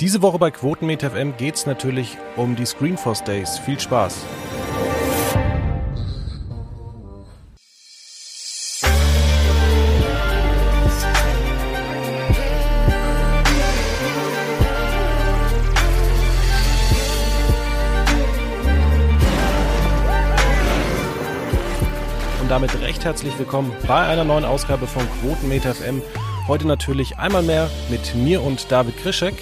Diese Woche bei Quotenmeter FM geht es natürlich um die Screenforce Days. Viel Spaß! und damit recht herzlich willkommen bei einer neuen Ausgabe von Quotenmeter FM. Heute natürlich einmal mehr mit mir und David Krischek.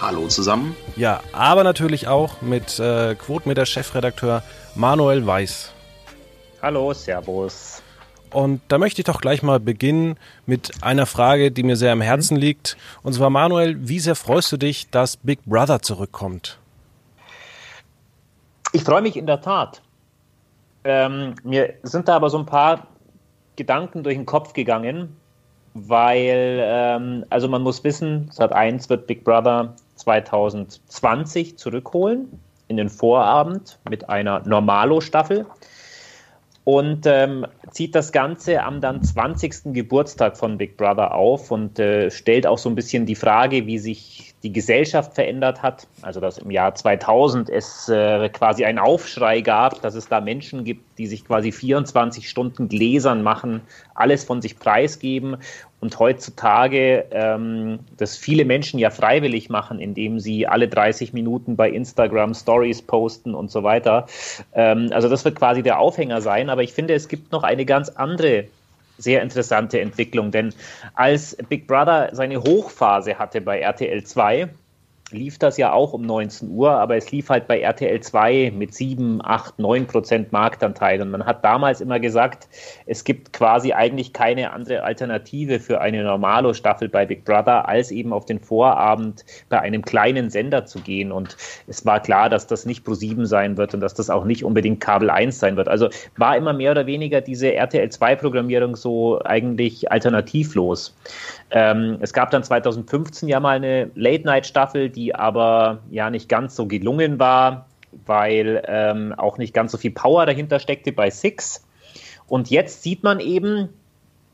Hallo zusammen. Ja, aber natürlich auch mit äh, Quotenmeter Chefredakteur Manuel Weiß. Hallo, Servus. Und da möchte ich doch gleich mal beginnen mit einer Frage, die mir sehr am Herzen liegt. Und zwar, Manuel, wie sehr freust du dich, dass Big Brother zurückkommt? Ich freue mich in der Tat. Ähm, mir sind da aber so ein paar Gedanken durch den Kopf gegangen, weil, ähm, also man muss wissen, Sat 1 wird Big Brother 2020 zurückholen in den Vorabend mit einer Normalo-Staffel und ähm, zieht das Ganze am dann 20. Geburtstag von Big Brother auf und äh, stellt auch so ein bisschen die Frage, wie sich die Gesellschaft verändert hat. Also dass im Jahr 2000 es äh, quasi einen Aufschrei gab, dass es da Menschen gibt, die sich quasi 24 Stunden Gläsern machen, alles von sich preisgeben und heutzutage ähm, das viele Menschen ja freiwillig machen, indem sie alle 30 Minuten bei Instagram Stories posten und so weiter. Ähm, also das wird quasi der Aufhänger sein, aber ich finde, es gibt noch eine ganz andere sehr interessante Entwicklung, denn als Big Brother seine Hochphase hatte bei RTL 2, lief das ja auch um 19 Uhr, aber es lief halt bei RTL 2 mit 7, 8, 9 Prozent Marktanteil. Und man hat damals immer gesagt, es gibt quasi eigentlich keine andere Alternative für eine Normalo-Staffel bei Big Brother, als eben auf den Vorabend bei einem kleinen Sender zu gehen. Und es war klar, dass das nicht Pro 7 sein wird und dass das auch nicht unbedingt Kabel 1 sein wird. Also war immer mehr oder weniger diese RTL 2-Programmierung so eigentlich alternativlos. Ähm, es gab dann 2015 ja mal eine Late-Night-Staffel, die aber ja nicht ganz so gelungen war, weil ähm, auch nicht ganz so viel Power dahinter steckte bei Six. Und jetzt sieht man eben,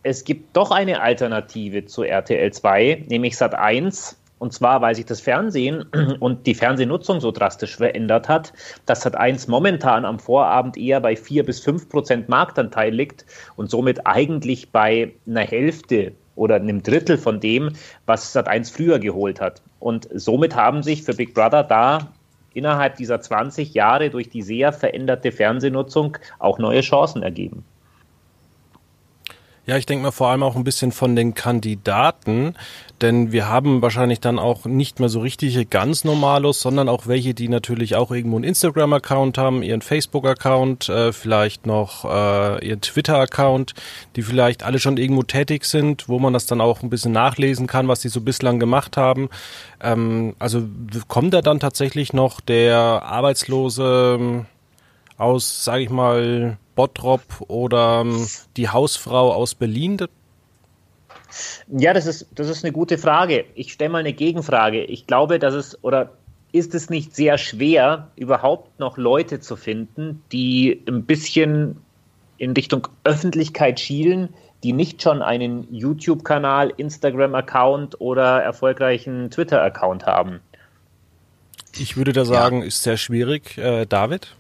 es gibt doch eine Alternative zu RTL 2, nämlich Sat 1. Und zwar, weil sich das Fernsehen und die Fernsehnutzung so drastisch verändert hat, dass Sat 1 momentan am Vorabend eher bei 4 bis 5 Prozent Marktanteil liegt und somit eigentlich bei einer Hälfte oder einem Drittel von dem, was Sat1 früher geholt hat. Und somit haben sich für Big Brother da innerhalb dieser 20 Jahre durch die sehr veränderte Fernsehnutzung auch neue Chancen ergeben. Ja, ich denke mal vor allem auch ein bisschen von den Kandidaten, denn wir haben wahrscheinlich dann auch nicht mehr so richtige ganz Normalos, sondern auch welche, die natürlich auch irgendwo einen Instagram-Account haben, ihren Facebook-Account, äh, vielleicht noch äh, ihren Twitter-Account, die vielleicht alle schon irgendwo tätig sind, wo man das dann auch ein bisschen nachlesen kann, was sie so bislang gemacht haben. Ähm, also kommt da dann tatsächlich noch der Arbeitslose ähm, aus, sage ich mal, Bottrop oder ähm, die Hausfrau aus Berlin? Ja, das ist, das ist eine gute Frage. Ich stelle mal eine Gegenfrage. Ich glaube, dass es oder ist es nicht sehr schwer, überhaupt noch Leute zu finden, die ein bisschen in Richtung Öffentlichkeit schielen, die nicht schon einen YouTube-Kanal, Instagram-Account oder erfolgreichen Twitter-Account haben? Ich würde da sagen, ja. ist sehr schwierig. Äh, David?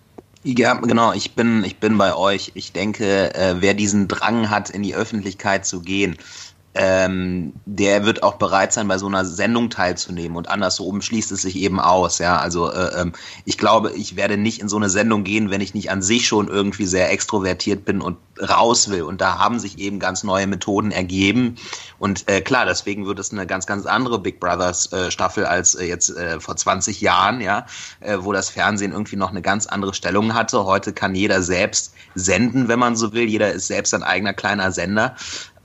Ja, genau, ich bin, ich bin bei euch. Ich denke, äh, wer diesen Drang hat, in die Öffentlichkeit zu gehen, ähm, der wird auch bereit sein, bei so einer Sendung teilzunehmen. Und andersrum schließt es sich eben aus. Ja, also äh, ähm, ich glaube, ich werde nicht in so eine Sendung gehen, wenn ich nicht an sich schon irgendwie sehr extrovertiert bin und raus will. Und da haben sich eben ganz neue Methoden ergeben. Und äh, klar, deswegen wird es eine ganz, ganz andere Big Brothers äh, Staffel als äh, jetzt äh, vor 20 Jahren, ja, äh, wo das Fernsehen irgendwie noch eine ganz andere Stellung hatte. Heute kann jeder selbst senden, wenn man so will. Jeder ist selbst ein eigener kleiner Sender.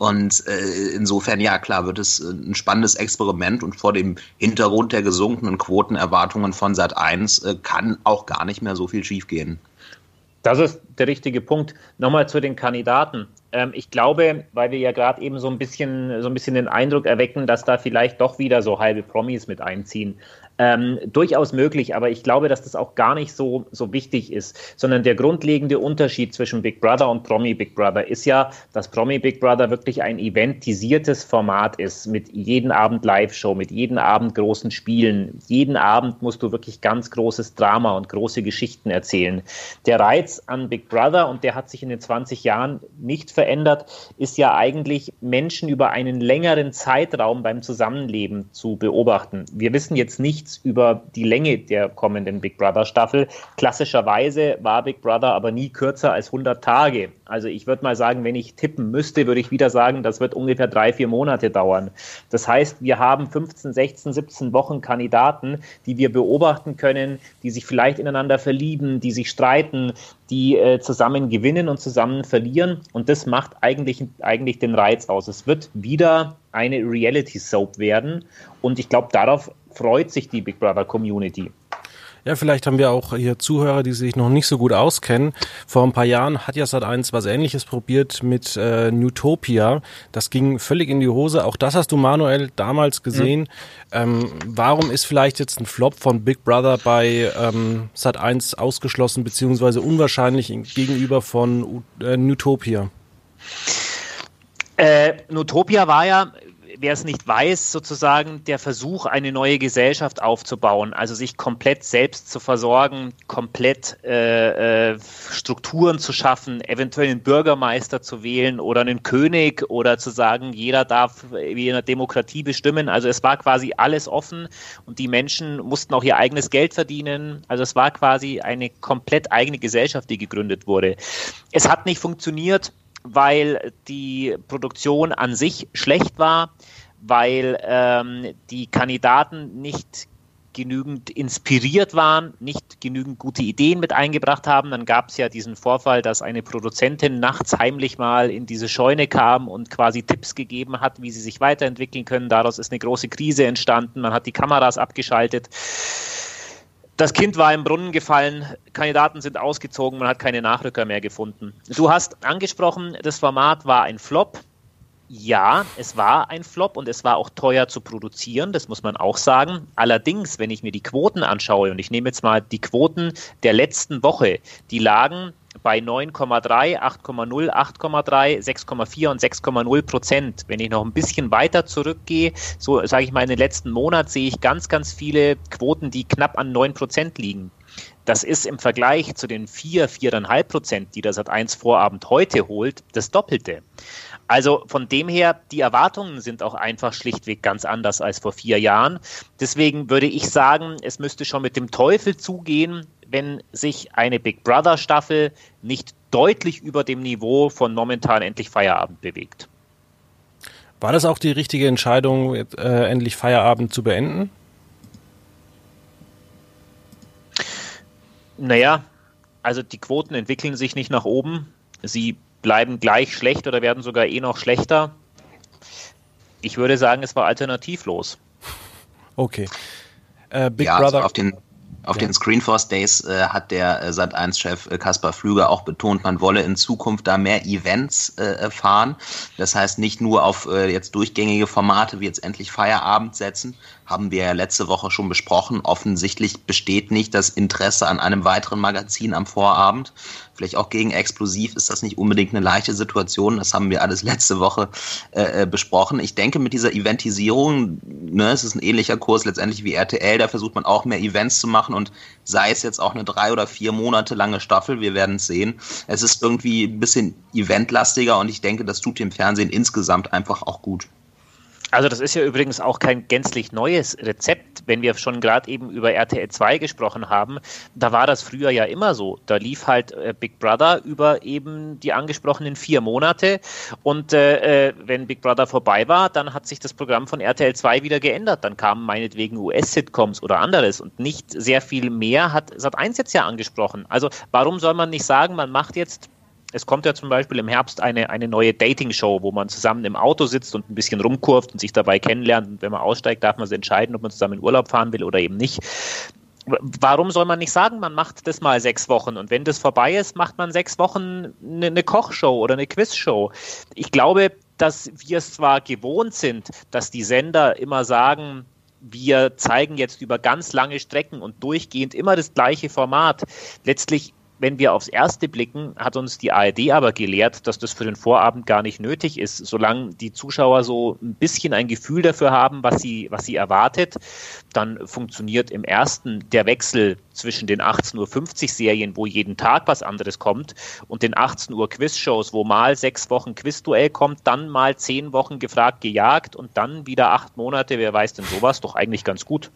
Und äh, insofern, ja, klar, wird es äh, ein spannendes Experiment und vor dem Hintergrund der gesunkenen Quotenerwartungen von Sat 1 äh, kann auch gar nicht mehr so viel schiefgehen. Das ist der richtige Punkt. Nochmal zu den Kandidaten. Ähm, ich glaube, weil wir ja gerade eben so ein bisschen, so ein bisschen den Eindruck erwecken, dass da vielleicht doch wieder so halbe Promis mit einziehen. Ähm, durchaus möglich, aber ich glaube, dass das auch gar nicht so, so wichtig ist, sondern der grundlegende Unterschied zwischen Big Brother und Promi Big Brother ist ja, dass Promi Big Brother wirklich ein eventisiertes Format ist, mit jeden Abend Live-Show, mit jeden Abend großen Spielen. Jeden Abend musst du wirklich ganz großes Drama und große Geschichten erzählen. Der Reiz an Big Brother, und der hat sich in den 20 Jahren nicht verändert, ist ja eigentlich Menschen über einen längeren Zeitraum beim Zusammenleben zu beobachten. Wir wissen jetzt nichts nichts über die Länge der kommenden Big Brother Staffel. Klassischerweise war Big Brother aber nie kürzer als 100 Tage. Also ich würde mal sagen, wenn ich tippen müsste, würde ich wieder sagen, das wird ungefähr drei, vier Monate dauern. Das heißt, wir haben 15, 16, 17 Wochen Kandidaten, die wir beobachten können, die sich vielleicht ineinander verlieben, die sich streiten, die äh, zusammen gewinnen und zusammen verlieren. Und das macht eigentlich, eigentlich den Reiz aus. Es wird wieder eine Reality Soap werden. Und ich glaube, darauf freut sich die Big Brother Community. Ja, vielleicht haben wir auch hier Zuhörer, die sich noch nicht so gut auskennen. Vor ein paar Jahren hat ja Sat1 was ähnliches probiert mit äh, Newtopia. Das ging völlig in die Hose. Auch das hast du, Manuel, damals gesehen. Mhm. Ähm, warum ist vielleicht jetzt ein Flop von Big Brother bei ähm, Sat1 ausgeschlossen, beziehungsweise unwahrscheinlich gegenüber von äh, Newtopia? Äh, Nutopia war ja, wer es nicht weiß, sozusagen der Versuch, eine neue Gesellschaft aufzubauen, also sich komplett selbst zu versorgen, komplett äh, äh, Strukturen zu schaffen, eventuell einen Bürgermeister zu wählen oder einen König oder zu sagen, jeder darf wie in einer Demokratie bestimmen. Also es war quasi alles offen und die Menschen mussten auch ihr eigenes Geld verdienen. Also es war quasi eine komplett eigene Gesellschaft, die gegründet wurde. Es hat nicht funktioniert weil die Produktion an sich schlecht war, weil ähm, die Kandidaten nicht genügend inspiriert waren, nicht genügend gute Ideen mit eingebracht haben. Dann gab es ja diesen Vorfall, dass eine Produzentin nachts heimlich mal in diese Scheune kam und quasi Tipps gegeben hat, wie sie sich weiterentwickeln können. Daraus ist eine große Krise entstanden. Man hat die Kameras abgeschaltet. Das Kind war im Brunnen gefallen, Kandidaten sind ausgezogen, man hat keine Nachrücker mehr gefunden. Du hast angesprochen, das Format war ein Flop. Ja, es war ein Flop und es war auch teuer zu produzieren, das muss man auch sagen. Allerdings, wenn ich mir die Quoten anschaue, und ich nehme jetzt mal die Quoten der letzten Woche, die lagen bei 9,3, 8,0, 8,3, 6,4 und 6,0 Prozent. Wenn ich noch ein bisschen weiter zurückgehe, so sage ich mal in den letzten Monat, sehe ich ganz, ganz viele Quoten, die knapp an 9 Prozent liegen. Das ist im Vergleich zu den 4, 4,5 Prozent, die das Sat1 Vorabend heute holt, das Doppelte. Also von dem her, die Erwartungen sind auch einfach schlichtweg ganz anders als vor vier Jahren. Deswegen würde ich sagen, es müsste schon mit dem Teufel zugehen, wenn sich eine Big Brother Staffel nicht deutlich über dem Niveau von momentan endlich Feierabend bewegt. War das auch die richtige Entscheidung, äh, endlich Feierabend zu beenden? Naja, also die Quoten entwickeln sich nicht nach oben. Sie bleiben gleich schlecht oder werden sogar eh noch schlechter. Ich würde sagen, es war alternativlos. Okay. Äh, Big ja, Brother. Also auf den auf ja. den Screenforce Days äh, hat der äh, Sat1-Chef äh, Kaspar Flüger auch betont, man wolle in Zukunft da mehr Events äh, fahren. Das heißt nicht nur auf äh, jetzt durchgängige Formate wie jetzt endlich Feierabend setzen, haben wir ja letzte Woche schon besprochen. Offensichtlich besteht nicht das Interesse an einem weiteren Magazin am Vorabend vielleicht auch gegen Explosiv ist das nicht unbedingt eine leichte Situation. Das haben wir alles letzte Woche äh, äh, besprochen. Ich denke, mit dieser Eventisierung, ne, es ist ein ähnlicher Kurs letztendlich wie RTL, da versucht man auch mehr Events zu machen und sei es jetzt auch eine drei oder vier Monate lange Staffel, wir werden es sehen. Es ist irgendwie ein bisschen eventlastiger und ich denke, das tut dem Fernsehen insgesamt einfach auch gut. Also das ist ja übrigens auch kein gänzlich neues Rezept, wenn wir schon gerade eben über RTL 2 gesprochen haben. Da war das früher ja immer so. Da lief halt äh, Big Brother über eben die angesprochenen vier Monate und äh, äh wenn Big Brother vorbei war, dann hat sich das Programm von RTL 2 wieder geändert. Dann kamen meinetwegen US-Sitcoms oder anderes und nicht sehr viel mehr hat Sat1 jetzt ja angesprochen. Also warum soll man nicht sagen, man macht jetzt es kommt ja zum Beispiel im Herbst eine, eine neue Dating-Show, wo man zusammen im Auto sitzt und ein bisschen rumkurft und sich dabei kennenlernt. Und wenn man aussteigt, darf man sich entscheiden, ob man zusammen in Urlaub fahren will oder eben nicht. Warum soll man nicht sagen, man macht das mal sechs Wochen und wenn das vorbei ist, macht man sechs Wochen eine, eine Kochshow oder eine Quizshow? Ich glaube, dass wir es zwar gewohnt sind, dass die Sender immer sagen, wir zeigen jetzt über ganz lange Strecken und durchgehend immer das gleiche Format. Letztlich wenn wir aufs Erste blicken, hat uns die ARD aber gelehrt, dass das für den Vorabend gar nicht nötig ist, solange die Zuschauer so ein bisschen ein Gefühl dafür haben, was sie, was sie erwartet, dann funktioniert im Ersten der Wechsel zwischen den 18.50 Uhr Serien, wo jeden Tag was anderes kommt, und den 18 Uhr Quiz-Shows, wo mal sechs Wochen Quizduell kommt, dann mal zehn Wochen gefragt, gejagt und dann wieder acht Monate, wer weiß denn sowas, doch eigentlich ganz gut.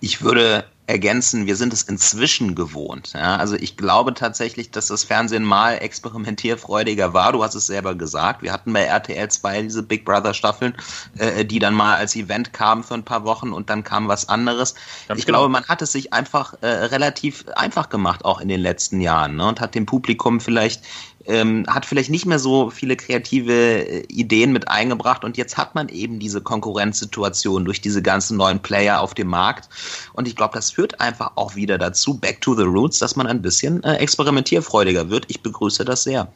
Ich würde ergänzen, wir sind es inzwischen gewohnt. Ja? Also ich glaube tatsächlich, dass das Fernsehen mal experimentierfreudiger war. Du hast es selber gesagt. Wir hatten bei RTL 2 diese Big Brother Staffeln, äh, die dann mal als Event kamen für ein paar Wochen und dann kam was anderes. Ganz ich genau. glaube, man hat es sich einfach äh, relativ einfach gemacht, auch in den letzten Jahren, ne? und hat dem Publikum vielleicht ähm, hat vielleicht nicht mehr so viele kreative äh, Ideen mit eingebracht und jetzt hat man eben diese Konkurrenzsituation durch diese ganzen neuen Player auf dem Markt und ich glaube, das führt einfach auch wieder dazu, back to the roots, dass man ein bisschen äh, experimentierfreudiger wird. Ich begrüße das sehr.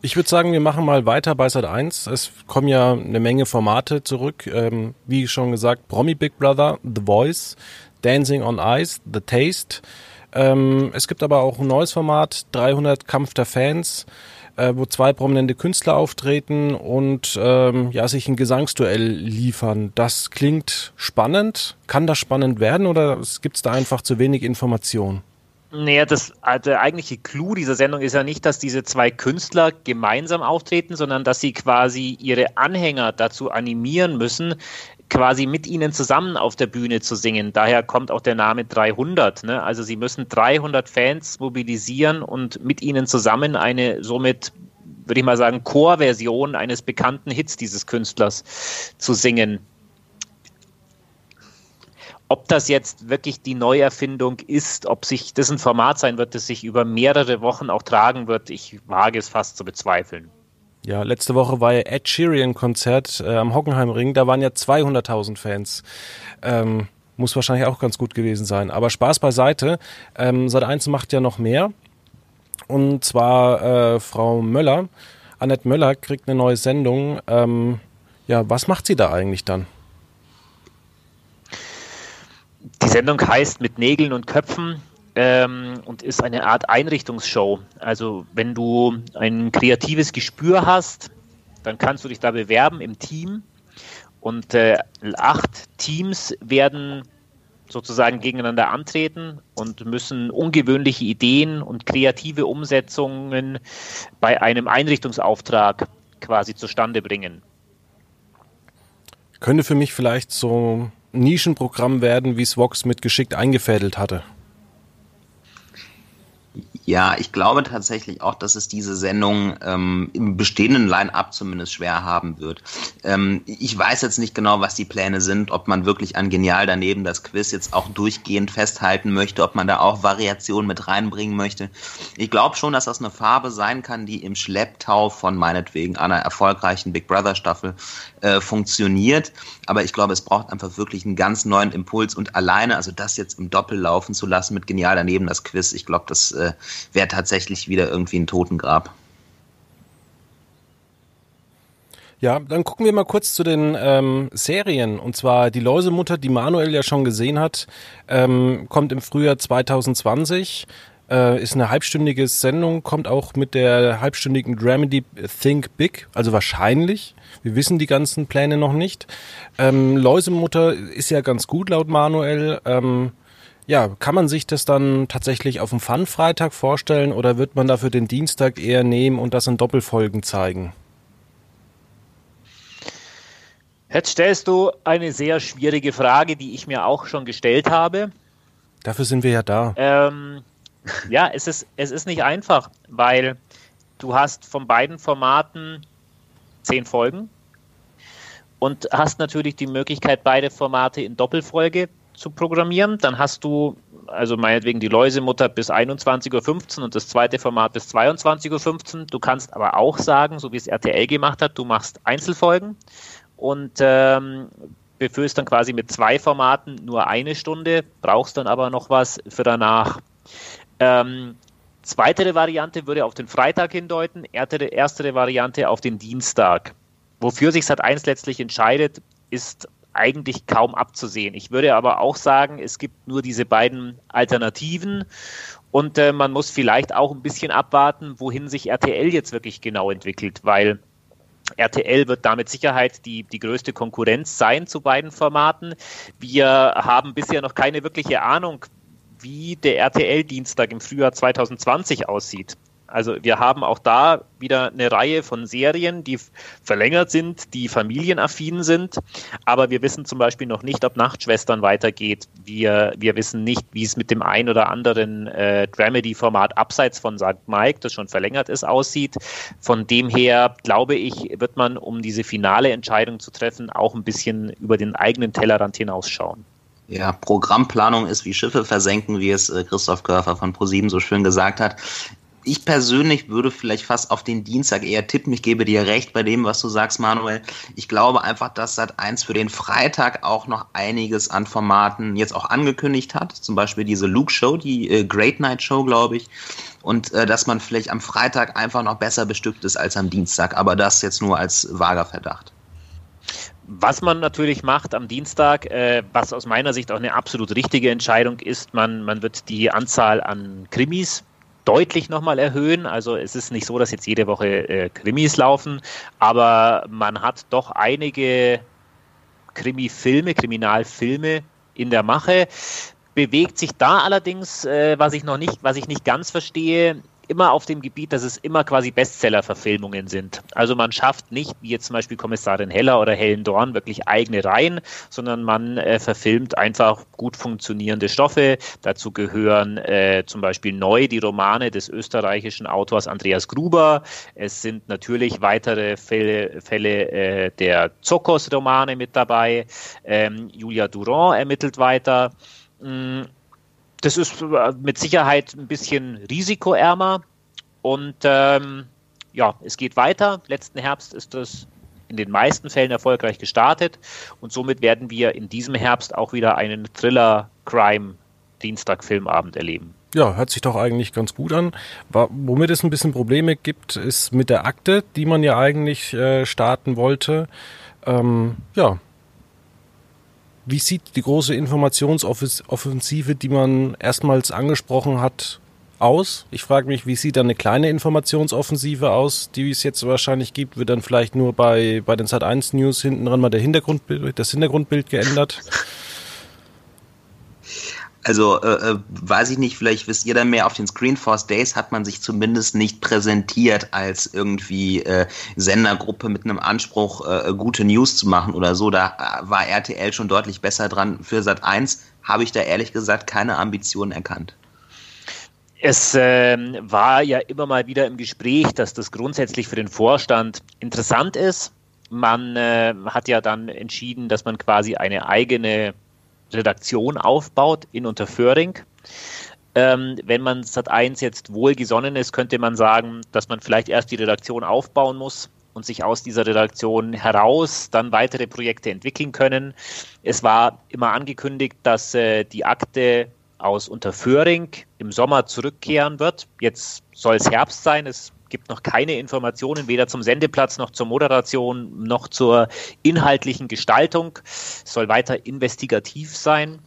Ich würde sagen, wir machen mal weiter bei Sat 1. Es kommen ja eine Menge Formate zurück. Ähm, wie schon gesagt, Promi Big Brother, The Voice, Dancing on Ice, The Taste. Ähm, es gibt aber auch ein neues Format, 300 Kampf der Fans, äh, wo zwei prominente Künstler auftreten und ähm, ja sich ein Gesangsduell liefern. Das klingt spannend. Kann das spannend werden oder gibt es da einfach zu wenig Information? Naja, das, also der eigentliche Clou dieser Sendung ist ja nicht, dass diese zwei Künstler gemeinsam auftreten, sondern dass sie quasi ihre Anhänger dazu animieren müssen, quasi mit ihnen zusammen auf der Bühne zu singen. Daher kommt auch der Name 300. Ne? Also sie müssen 300 Fans mobilisieren und mit ihnen zusammen eine somit würde ich mal sagen, Chorversion eines bekannten Hits dieses Künstlers zu singen. Ob das jetzt wirklich die Neuerfindung ist, ob sich das ein Format sein wird, das sich über mehrere Wochen auch tragen wird, ich wage es fast zu bezweifeln. Ja, letzte Woche war ja Ed Sheeran Konzert äh, am Hockenheimring. Da waren ja 200.000 Fans. Ähm, muss wahrscheinlich auch ganz gut gewesen sein. Aber Spaß beiseite. Ähm, Sat 1 macht ja noch mehr. Und zwar äh, Frau Möller, Annette Möller kriegt eine neue Sendung. Ähm, ja, was macht sie da eigentlich dann? Die Sendung heißt Mit Nägeln und Köpfen ähm, und ist eine Art Einrichtungsshow. Also wenn du ein kreatives Gespür hast, dann kannst du dich da bewerben im Team und äh, acht Teams werden sozusagen gegeneinander antreten und müssen ungewöhnliche Ideen und kreative Umsetzungen bei einem Einrichtungsauftrag quasi zustande bringen. Könnte für mich vielleicht so ein Nischenprogramm werden, wie es Vox mit geschickt eingefädelt hatte. Ja, ich glaube tatsächlich auch, dass es diese Sendung ähm, im bestehenden Line-up zumindest schwer haben wird. Ähm, ich weiß jetzt nicht genau, was die Pläne sind, ob man wirklich an Genial daneben das Quiz jetzt auch durchgehend festhalten möchte, ob man da auch Variationen mit reinbringen möchte. Ich glaube schon, dass das eine Farbe sein kann, die im Schlepptau von meinetwegen einer erfolgreichen Big Brother Staffel äh, funktioniert. Aber ich glaube, es braucht einfach wirklich einen ganz neuen Impuls und alleine, also das jetzt im Doppel laufen zu lassen mit Genial daneben das Quiz, ich glaube, das äh, wäre tatsächlich wieder irgendwie ein Totengrab. Ja, dann gucken wir mal kurz zu den ähm, Serien. Und zwar die Läusemutter, die Manuel ja schon gesehen hat, ähm, kommt im Frühjahr 2020. Äh, ist eine halbstündige Sendung, kommt auch mit der halbstündigen Dramedy Think Big, also wahrscheinlich. Wir wissen die ganzen Pläne noch nicht. Ähm, Läusemutter ist ja ganz gut laut Manuel. Ähm, ja, kann man sich das dann tatsächlich auf dem Fun-Freitag vorstellen oder wird man dafür den Dienstag eher nehmen und das in Doppelfolgen zeigen? Jetzt stellst du eine sehr schwierige Frage, die ich mir auch schon gestellt habe. Dafür sind wir ja da. Ähm, ja, es ist, es ist nicht einfach, weil du hast von beiden Formaten zehn Folgen und hast natürlich die Möglichkeit, beide Formate in Doppelfolge zu programmieren. Dann hast du also meinetwegen die Läusemutter bis 21.15 Uhr und das zweite Format bis 22.15 Uhr. Du kannst aber auch sagen, so wie es RTL gemacht hat, du machst Einzelfolgen und ähm, befüllst dann quasi mit zwei Formaten nur eine Stunde, brauchst dann aber noch was für danach. Ähm, zweitere Variante würde auf den Freitag hindeuten, erstere Variante auf den Dienstag. Wofür sich Sat1 letztlich entscheidet, ist eigentlich kaum abzusehen. Ich würde aber auch sagen, es gibt nur diese beiden Alternativen und äh, man muss vielleicht auch ein bisschen abwarten, wohin sich RTL jetzt wirklich genau entwickelt, weil RTL wird damit Sicherheit die, die größte Konkurrenz sein zu beiden Formaten. Wir haben bisher noch keine wirkliche Ahnung, wie der RTL-Dienstag im Frühjahr 2020 aussieht. Also wir haben auch da wieder eine Reihe von Serien, die verlängert sind, die familienaffin sind, aber wir wissen zum Beispiel noch nicht, ob Nachtschwestern weitergeht. Wir, wir wissen nicht, wie es mit dem ein oder anderen äh, Dramedy-Format abseits von St. Mike, das schon verlängert ist, aussieht. Von dem her, glaube ich, wird man, um diese finale Entscheidung zu treffen, auch ein bisschen über den eigenen Tellerrand hinausschauen. Ja, Programmplanung ist wie Schiffe versenken, wie es äh, Christoph Körfer von ProSieben so schön gesagt hat ich persönlich würde vielleicht fast auf den Dienstag eher tippen. Ich gebe dir recht bei dem, was du sagst, Manuel. Ich glaube einfach, dass Sat 1 für den Freitag auch noch einiges an Formaten jetzt auch angekündigt hat. Zum Beispiel diese Luke Show, die äh, Great Night Show, glaube ich. Und äh, dass man vielleicht am Freitag einfach noch besser bestückt ist als am Dienstag. Aber das jetzt nur als vager Verdacht. Was man natürlich macht am Dienstag, äh, was aus meiner Sicht auch eine absolut richtige Entscheidung ist, man, man wird die Anzahl an Krimis deutlich nochmal erhöhen. Also es ist nicht so, dass jetzt jede Woche äh, Krimis laufen, aber man hat doch einige Krimi-Filme, Kriminalfilme in der Mache. Bewegt sich da allerdings, äh, was ich noch nicht, was ich nicht ganz verstehe, immer auf dem Gebiet, dass es immer quasi Bestseller-Verfilmungen sind. Also man schafft nicht, wie jetzt zum Beispiel Kommissarin Heller oder Helen Dorn, wirklich eigene Reihen, sondern man äh, verfilmt einfach gut funktionierende Stoffe. Dazu gehören äh, zum Beispiel neu die Romane des österreichischen Autors Andreas Gruber. Es sind natürlich weitere Fälle, Fälle äh, der Zokos-Romane mit dabei. Ähm, Julia Durand ermittelt weiter. Mm, das ist äh, mit Sicherheit ein bisschen risikoärmer und ähm, ja, es geht weiter. Letzten Herbst ist das in den meisten Fällen erfolgreich gestartet und somit werden wir in diesem Herbst auch wieder einen Thriller-Crime-Dienstag-Filmabend erleben. Ja, hört sich doch eigentlich ganz gut an. Womit es ein bisschen Probleme gibt, ist mit der Akte, die man ja eigentlich äh, starten wollte. Ähm, ja, wie sieht die große Informationsoffensive, die man erstmals angesprochen hat, aus? Ich frage mich, wie sieht dann eine kleine Informationsoffensive aus, die es jetzt wahrscheinlich gibt? Wird dann vielleicht nur bei, bei den Sat1 News hinten dran mal der Hintergrundbild, das Hintergrundbild geändert? Also, äh, äh, weiß ich nicht, vielleicht wisst ihr da mehr, auf den Screenforce Days hat man sich zumindest nicht präsentiert als irgendwie äh, Sendergruppe mit einem Anspruch, äh, gute News zu machen oder so. Da äh, war RTL schon deutlich besser dran. Für Sat 1 habe ich da ehrlich gesagt keine Ambitionen erkannt. Es äh, war ja immer mal wieder im Gespräch, dass das grundsätzlich für den Vorstand interessant ist. Man äh, hat ja dann entschieden, dass man quasi eine eigene Redaktion aufbaut in Unterföhring. Ähm, wenn man Sat 1 jetzt wohlgesonnen ist, könnte man sagen, dass man vielleicht erst die Redaktion aufbauen muss und sich aus dieser Redaktion heraus dann weitere Projekte entwickeln können. Es war immer angekündigt, dass äh, die Akte aus Unterföhring im Sommer zurückkehren wird. Jetzt soll es Herbst sein. Es gibt noch keine Informationen, weder zum Sendeplatz noch zur Moderation noch zur inhaltlichen Gestaltung. Es soll weiter investigativ sein.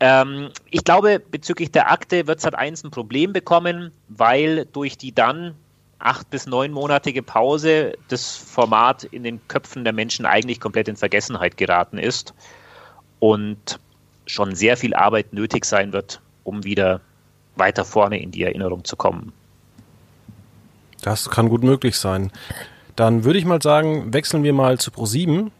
Ähm, ich glaube, bezüglich der Akte wird Sat1 ein Problem bekommen, weil durch die dann acht bis neunmonatige Pause das Format in den Köpfen der Menschen eigentlich komplett in Vergessenheit geraten ist und schon sehr viel Arbeit nötig sein wird, um wieder weiter vorne in die Erinnerung zu kommen. Das kann gut möglich sein. Dann würde ich mal sagen, wechseln wir mal zu Pro7.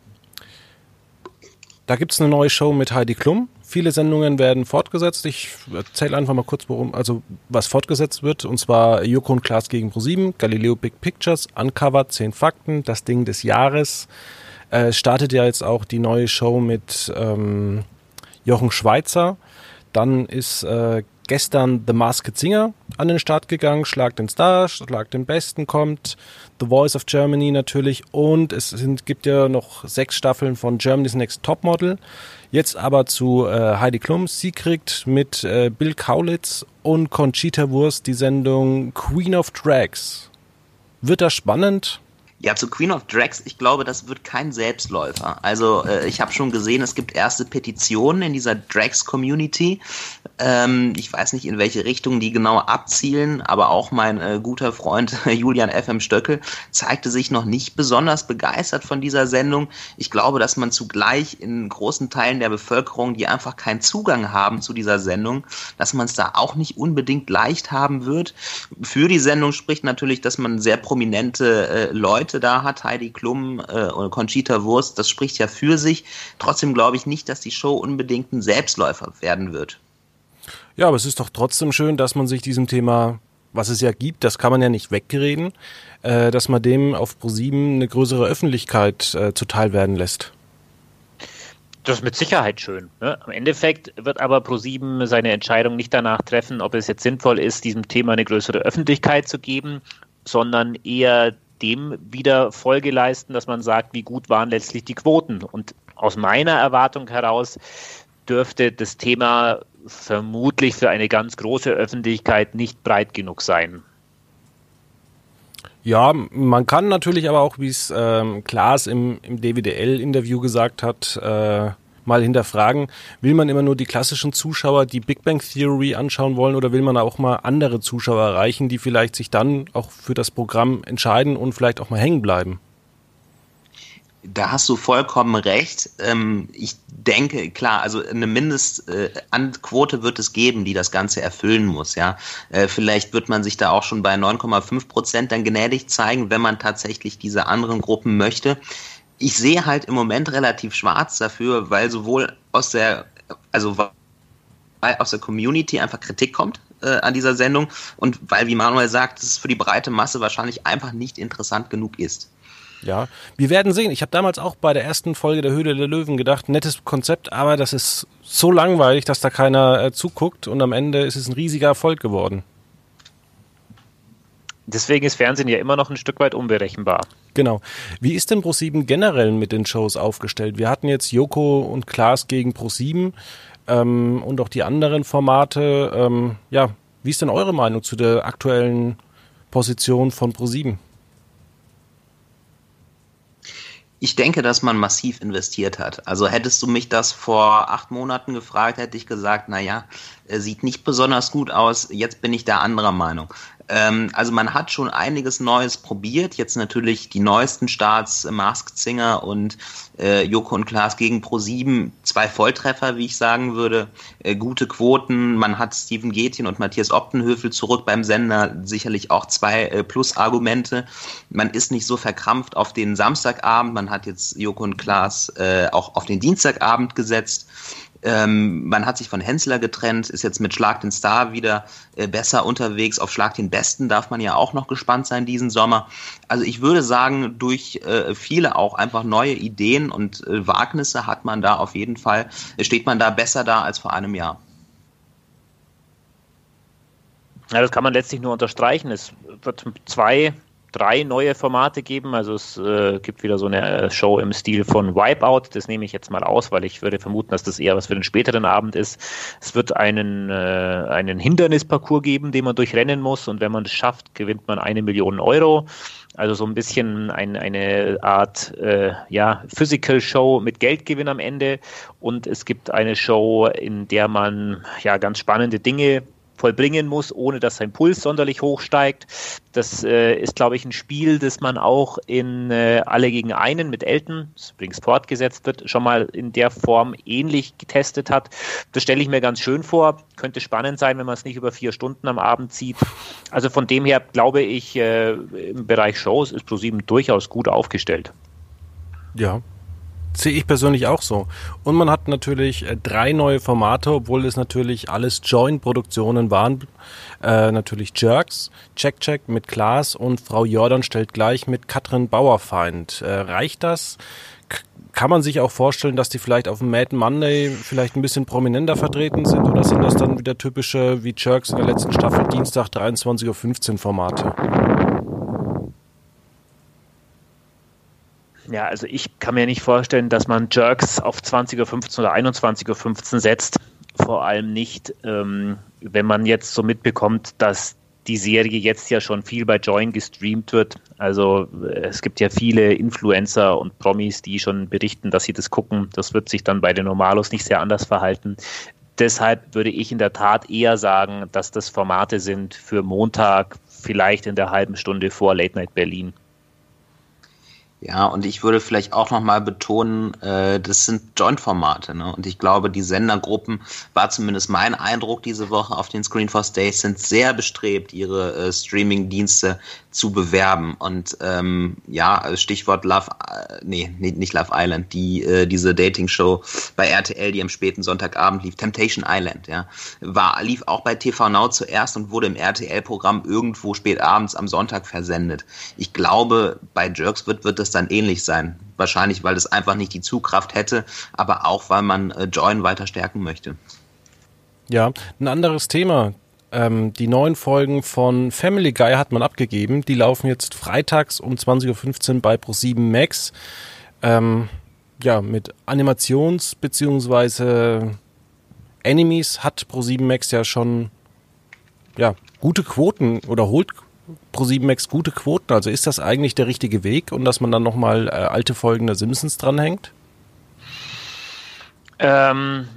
Da gibt es eine neue Show mit Heidi Klum. Viele Sendungen werden fortgesetzt. Ich erzähle einfach mal kurz, worum, also was fortgesetzt wird. Und zwar Joko und Klaas gegen Pro7, Galileo Big Pictures, Uncovered, 10 Fakten, das Ding des Jahres. Äh, startet ja jetzt auch die neue Show mit ähm, Jochen Schweizer. Dann ist äh, gestern The Masked Singer an den Start gegangen, Schlag den Star, Schlag den Besten kommt, The Voice of Germany natürlich und es sind, gibt ja noch sechs Staffeln von Germany's Next Topmodel. Jetzt aber zu äh, Heidi Klum. Sie kriegt mit äh, Bill Kaulitz und Conchita Wurst die Sendung Queen of Drags. Wird das spannend? Ja, zu Queen of Drags, ich glaube, das wird kein Selbstläufer. Also äh, ich habe schon gesehen, es gibt erste Petitionen in dieser Drags-Community. Ähm, ich weiß nicht, in welche Richtung die genau abzielen, aber auch mein äh, guter Freund Julian F.M. Stöckel zeigte sich noch nicht besonders begeistert von dieser Sendung. Ich glaube, dass man zugleich in großen Teilen der Bevölkerung, die einfach keinen Zugang haben zu dieser Sendung, dass man es da auch nicht unbedingt leicht haben wird. Für die Sendung spricht natürlich, dass man sehr prominente äh, Leute Leute da hat, Heidi Klum äh, und Conchita Wurst, das spricht ja für sich. Trotzdem glaube ich nicht, dass die Show unbedingt ein Selbstläufer werden wird. Ja, aber es ist doch trotzdem schön, dass man sich diesem Thema, was es ja gibt, das kann man ja nicht wegreden, äh, dass man dem auf ProSieben eine größere Öffentlichkeit äh, zuteil werden lässt. Das ist mit Sicherheit schön. Ne? Im Endeffekt wird aber ProSieben seine Entscheidung nicht danach treffen, ob es jetzt sinnvoll ist, diesem Thema eine größere Öffentlichkeit zu geben, sondern eher dem wieder Folge leisten, dass man sagt, wie gut waren letztlich die Quoten. Und aus meiner Erwartung heraus dürfte das Thema vermutlich für eine ganz große Öffentlichkeit nicht breit genug sein. Ja, man kann natürlich aber auch, wie es ähm, Klaas im, im DWDL-Interview gesagt hat, äh, mal hinterfragen, will man immer nur die klassischen Zuschauer, die Big Bang Theory anschauen wollen oder will man auch mal andere Zuschauer erreichen, die vielleicht sich dann auch für das Programm entscheiden und vielleicht auch mal hängen bleiben? Da hast du vollkommen recht. Ähm, ich denke, klar, also eine Mindestquote wird es geben, die das Ganze erfüllen muss, ja. Äh, vielleicht wird man sich da auch schon bei 9,5 Prozent dann gnädig zeigen, wenn man tatsächlich diese anderen Gruppen möchte ich sehe halt im Moment relativ schwarz dafür, weil sowohl aus der, also weil aus der Community einfach Kritik kommt äh, an dieser Sendung und weil, wie Manuel sagt, es für die breite Masse wahrscheinlich einfach nicht interessant genug ist. Ja, wir werden sehen. Ich habe damals auch bei der ersten Folge der Höhle der Löwen gedacht, nettes Konzept, aber das ist so langweilig, dass da keiner äh, zuguckt und am Ende ist es ein riesiger Erfolg geworden. Deswegen ist Fernsehen ja immer noch ein Stück weit unberechenbar. Genau. Wie ist denn Pro7 generell mit den Shows aufgestellt? Wir hatten jetzt Joko und Klaas gegen Pro7 ähm, und auch die anderen Formate. Ähm, ja, wie ist denn eure Meinung zu der aktuellen Position von Pro7? Ich denke, dass man massiv investiert hat. Also hättest du mich das vor acht Monaten gefragt, hätte ich gesagt, naja, sieht nicht besonders gut aus. Jetzt bin ich da anderer Meinung. Ähm, also man hat schon einiges Neues probiert. Jetzt natürlich die neuesten Starts, äh, Masked Singer und äh, Joko und Klaas gegen Pro7. Zwei Volltreffer, wie ich sagen würde. Äh, gute Quoten. Man hat Steven Gethin und Matthias Optenhöfel zurück beim Sender. Sicherlich auch zwei äh, Plus-Argumente. Man ist nicht so verkrampft auf den Samstagabend. Man hat jetzt Joko und Klaas äh, auch auf den Dienstagabend gesetzt. Ähm, man hat sich von Hensler getrennt, ist jetzt mit Schlag den Star wieder äh, besser unterwegs. Auf Schlag den Besten darf man ja auch noch gespannt sein diesen Sommer. Also ich würde sagen, durch äh, viele auch einfach neue Ideen und äh, Wagnisse hat man da auf jeden Fall, steht man da besser da als vor einem Jahr. Ja, das kann man letztlich nur unterstreichen. Es wird zwei drei neue Formate geben. Also es äh, gibt wieder so eine äh, Show im Stil von Wipeout. Das nehme ich jetzt mal aus, weil ich würde vermuten, dass das eher was für den späteren Abend ist. Es wird einen, äh, einen Hindernisparcours geben, den man durchrennen muss. Und wenn man es schafft, gewinnt man eine Million Euro. Also so ein bisschen ein, eine Art äh, ja, Physical Show mit Geldgewinn am Ende. Und es gibt eine Show, in der man ja ganz spannende Dinge vollbringen muss, ohne dass sein Puls sonderlich hoch steigt. Das äh, ist, glaube ich, ein Spiel, das man auch in äh, Alle gegen einen mit Elton, das übrigens fortgesetzt wird, schon mal in der Form ähnlich getestet hat. Das stelle ich mir ganz schön vor. Könnte spannend sein, wenn man es nicht über vier Stunden am Abend zieht. Also von dem her glaube ich, äh, im Bereich Shows ist ProSieben durchaus gut aufgestellt. Ja, Sehe ich persönlich auch so. Und man hat natürlich äh, drei neue Formate, obwohl es natürlich alles Joint-Produktionen waren. Äh, natürlich Jerks, Check Check mit Klaas und Frau Jordan stellt gleich mit Katrin Bauerfeind. Äh, reicht das? Kann man sich auch vorstellen, dass die vielleicht auf dem Mad Monday vielleicht ein bisschen prominenter vertreten sind oder sind das dann wieder typische wie Jerks in der letzten Staffel Dienstag 23.15 Uhr Formate? Ja, also ich kann mir nicht vorstellen, dass man Jerks auf 20.15 Uhr oder 21.15 Uhr setzt. Vor allem nicht, ähm, wenn man jetzt so mitbekommt, dass die Serie jetzt ja schon viel bei Join gestreamt wird. Also äh, es gibt ja viele Influencer und Promis, die schon berichten, dass sie das gucken. Das wird sich dann bei den Normalos nicht sehr anders verhalten. Deshalb würde ich in der Tat eher sagen, dass das Formate sind für Montag, vielleicht in der halben Stunde vor Late Night Berlin. Ja, und ich würde vielleicht auch nochmal betonen, äh, das sind Joint-Formate. Ne? Und ich glaube, die Sendergruppen, war zumindest mein Eindruck diese Woche auf den Screen for Days, sind sehr bestrebt, ihre äh, Streaming-Dienste zu bewerben. Und ähm, ja, also Stichwort Love, äh, nee, nicht Love Island, die äh, diese Dating-Show bei RTL, die am späten Sonntagabend lief, Temptation Island, ja, war lief auch bei TV Now zuerst und wurde im RTL-Programm irgendwo spät abends am Sonntag versendet. Ich glaube, bei Jerks wird wird das dann ähnlich sein. Wahrscheinlich, weil es einfach nicht die Zugkraft hätte, aber auch, weil man äh, Join weiter stärken möchte. Ja, ein anderes Thema. Ähm, die neuen Folgen von Family Guy hat man abgegeben. Die laufen jetzt freitags um 20.15 Uhr bei Pro7 Max. Ähm, ja, mit Animations- bzw. Enemies hat Pro7 Max ja schon ja, gute Quoten oder holt Pro7 Max gute Quoten. Also ist das eigentlich der richtige Weg und dass man dann nochmal äh, alte Folgen der Simpsons dranhängt? Ähm,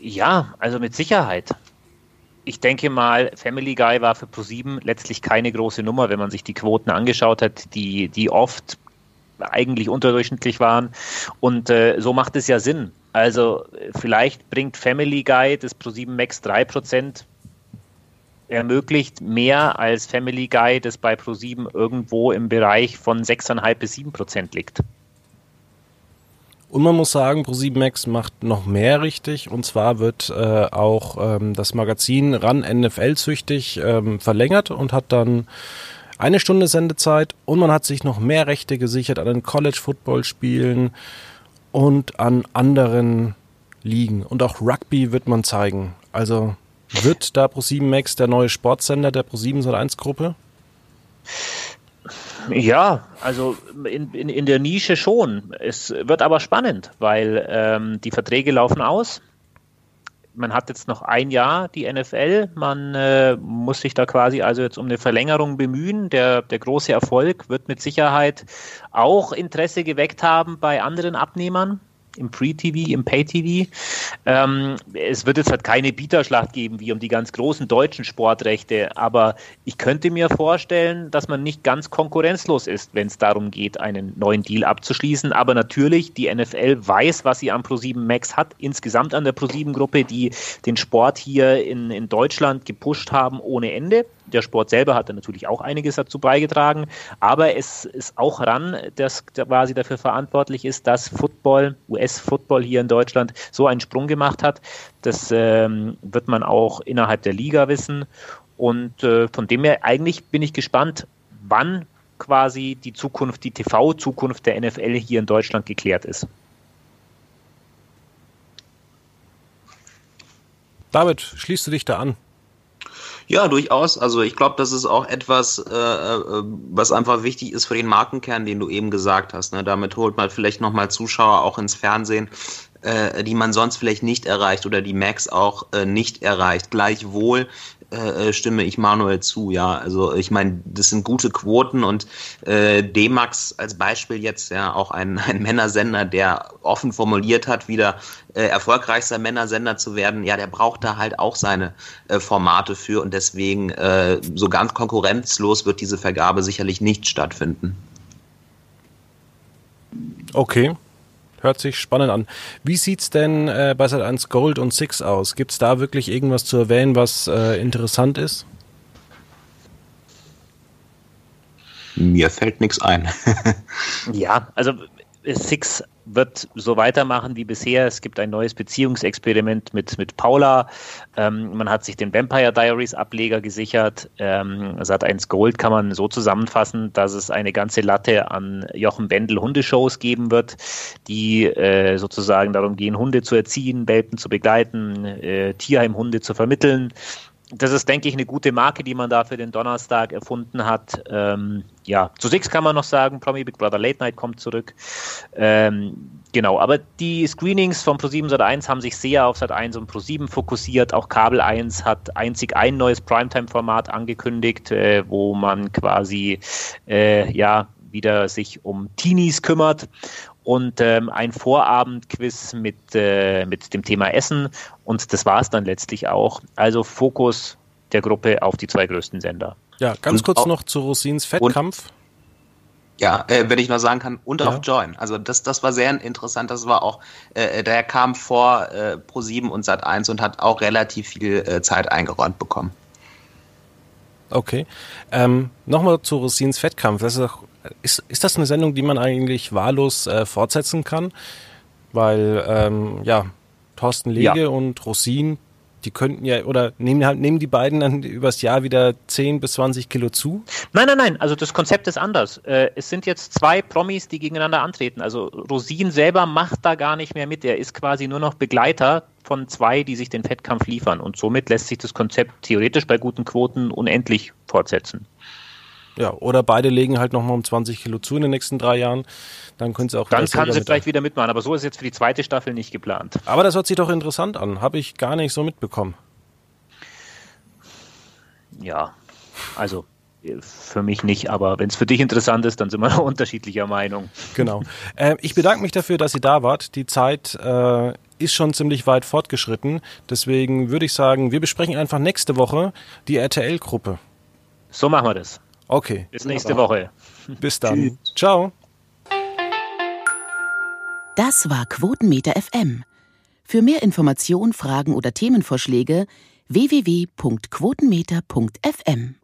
ja, also mit Sicherheit. Ich denke mal, Family Guy war für Pro7 letztlich keine große Nummer, wenn man sich die Quoten angeschaut hat, die, die oft eigentlich unterdurchschnittlich waren. Und äh, so macht es ja Sinn. Also vielleicht bringt Family Guy das Pro7 Max 3% ermöglicht mehr als Family Guy, das bei Pro7 irgendwo im Bereich von 6,5 bis 7 Prozent liegt. Und man muss sagen, Pro7 Max macht noch mehr richtig. Und zwar wird äh, auch ähm, das Magazin RAN NFL züchtig ähm, verlängert und hat dann eine Stunde Sendezeit. Und man hat sich noch mehr Rechte gesichert an den College-Football-Spielen und an anderen Ligen. Und auch Rugby wird man zeigen. Also wird da Pro7 Max der neue Sportsender der Pro7 Sat1 Gruppe? Ja, also in, in, in der Nische schon. Es wird aber spannend, weil ähm, die Verträge laufen aus. Man hat jetzt noch ein Jahr die NFL. Man äh, muss sich da quasi also jetzt um eine Verlängerung bemühen. Der, der große Erfolg wird mit Sicherheit auch Interesse geweckt haben bei anderen Abnehmern im Pre-TV, im Pay-TV. Ähm, es wird jetzt halt keine Bieterschlacht geben wie um die ganz großen deutschen Sportrechte, aber ich könnte mir vorstellen, dass man nicht ganz konkurrenzlos ist, wenn es darum geht, einen neuen Deal abzuschließen. Aber natürlich, die NFL weiß, was sie am Pro7 Max hat, insgesamt an der Pro7-Gruppe, die den Sport hier in, in Deutschland gepusht haben ohne Ende. Der Sport selber hat da natürlich auch einiges dazu beigetragen, aber es ist auch ran, das quasi dafür verantwortlich ist, dass Football, US-Football hier in Deutschland so einen Sprung gemacht hat. Das ähm, wird man auch innerhalb der Liga wissen. Und äh, von dem her eigentlich bin ich gespannt, wann quasi die Zukunft, die TV-Zukunft der NFL hier in Deutschland geklärt ist. David, schließt du dich da an? Ja, durchaus. Also ich glaube, das ist auch etwas, äh, äh, was einfach wichtig ist für den Markenkern, den du eben gesagt hast. Ne? Damit holt man vielleicht nochmal Zuschauer auch ins Fernsehen, äh, die man sonst vielleicht nicht erreicht oder die Max auch äh, nicht erreicht. Gleichwohl äh, äh, stimme ich Manuel zu, ja. Also ich meine, das sind gute Quoten und äh, D-Max als Beispiel jetzt, ja, auch ein, ein Männersender, der offen formuliert hat, wieder äh, erfolgreichster Männersender zu werden, ja, der braucht da halt auch seine äh, Formate für und deswegen äh, so ganz konkurrenzlos wird diese Vergabe sicherlich nicht stattfinden. Okay, Hört sich spannend an. Wie sieht's denn äh, bei Sat1 Gold und Six aus? Gibt's da wirklich irgendwas zu erwähnen, was äh, interessant ist? Mir fällt nichts ein. ja, also Six wird so weitermachen wie bisher. Es gibt ein neues Beziehungsexperiment mit, mit Paula. Ähm, man hat sich den Vampire Diaries Ableger gesichert. Ähm, Sat1 Gold kann man so zusammenfassen, dass es eine ganze Latte an Jochen Bendel Hundeshows geben wird, die äh, sozusagen darum gehen, Hunde zu erziehen, Welpen zu begleiten, äh, Tierheimhunde zu vermitteln das ist, denke ich, eine gute Marke, die man da für den Donnerstag erfunden hat. Ähm, ja, zu Six kann man noch sagen, Promi Big Brother Late Night kommt zurück. Ähm, genau, aber die Screenings von Pro7 Sat1 haben sich sehr auf Sat1 und Pro7 fokussiert. Auch Kabel 1 hat einzig ein neues Primetime-Format angekündigt, äh, wo man quasi äh, ja wieder sich um Teenies kümmert und ähm, ein Vorabendquiz mit, äh, mit dem Thema Essen. Und das war es dann letztlich auch. Also Fokus der Gruppe auf die zwei größten Sender. Ja, ganz und kurz noch zu Rosins Fettkampf. Ja, äh, wenn ich noch sagen kann, und ja. auf Join. Also das, das war sehr interessant. Das war auch, äh, der kam vor äh, Pro7 und Sat1 und hat auch relativ viel äh, Zeit eingeräumt bekommen. Okay. Ähm, Nochmal zu Rosins Fettkampf. Das ist auch ist, ist das eine Sendung, die man eigentlich wahllos äh, fortsetzen kann? Weil, ähm, ja, Thorsten Lege ja. und Rosin, die könnten ja, oder nehmen, halt, nehmen die beiden dann übers Jahr wieder 10 bis 20 Kilo zu? Nein, nein, nein, also das Konzept ist anders. Äh, es sind jetzt zwei Promis, die gegeneinander antreten. Also Rosin selber macht da gar nicht mehr mit. Er ist quasi nur noch Begleiter von zwei, die sich den Fettkampf liefern. Und somit lässt sich das Konzept theoretisch bei guten Quoten unendlich fortsetzen. Ja, oder beide legen halt nochmal um 20 Kilo zu in den nächsten drei Jahren. Dann können sie auch Dann kann sie vielleicht wieder mitmachen, aber so ist jetzt für die zweite Staffel nicht geplant. Aber das hört sich doch interessant an. Habe ich gar nicht so mitbekommen. Ja, also für mich nicht, aber wenn es für dich interessant ist, dann sind wir noch unterschiedlicher Meinung. Genau. Äh, ich bedanke mich dafür, dass ihr da wart. Die Zeit äh, ist schon ziemlich weit fortgeschritten. Deswegen würde ich sagen, wir besprechen einfach nächste Woche die RTL-Gruppe. So machen wir das. Okay. Bis nächste Woche. Bis dann. Ciao. Das war Quotenmeter FM. Für mehr Informationen, Fragen oder Themenvorschläge www.quotenmeter.fm.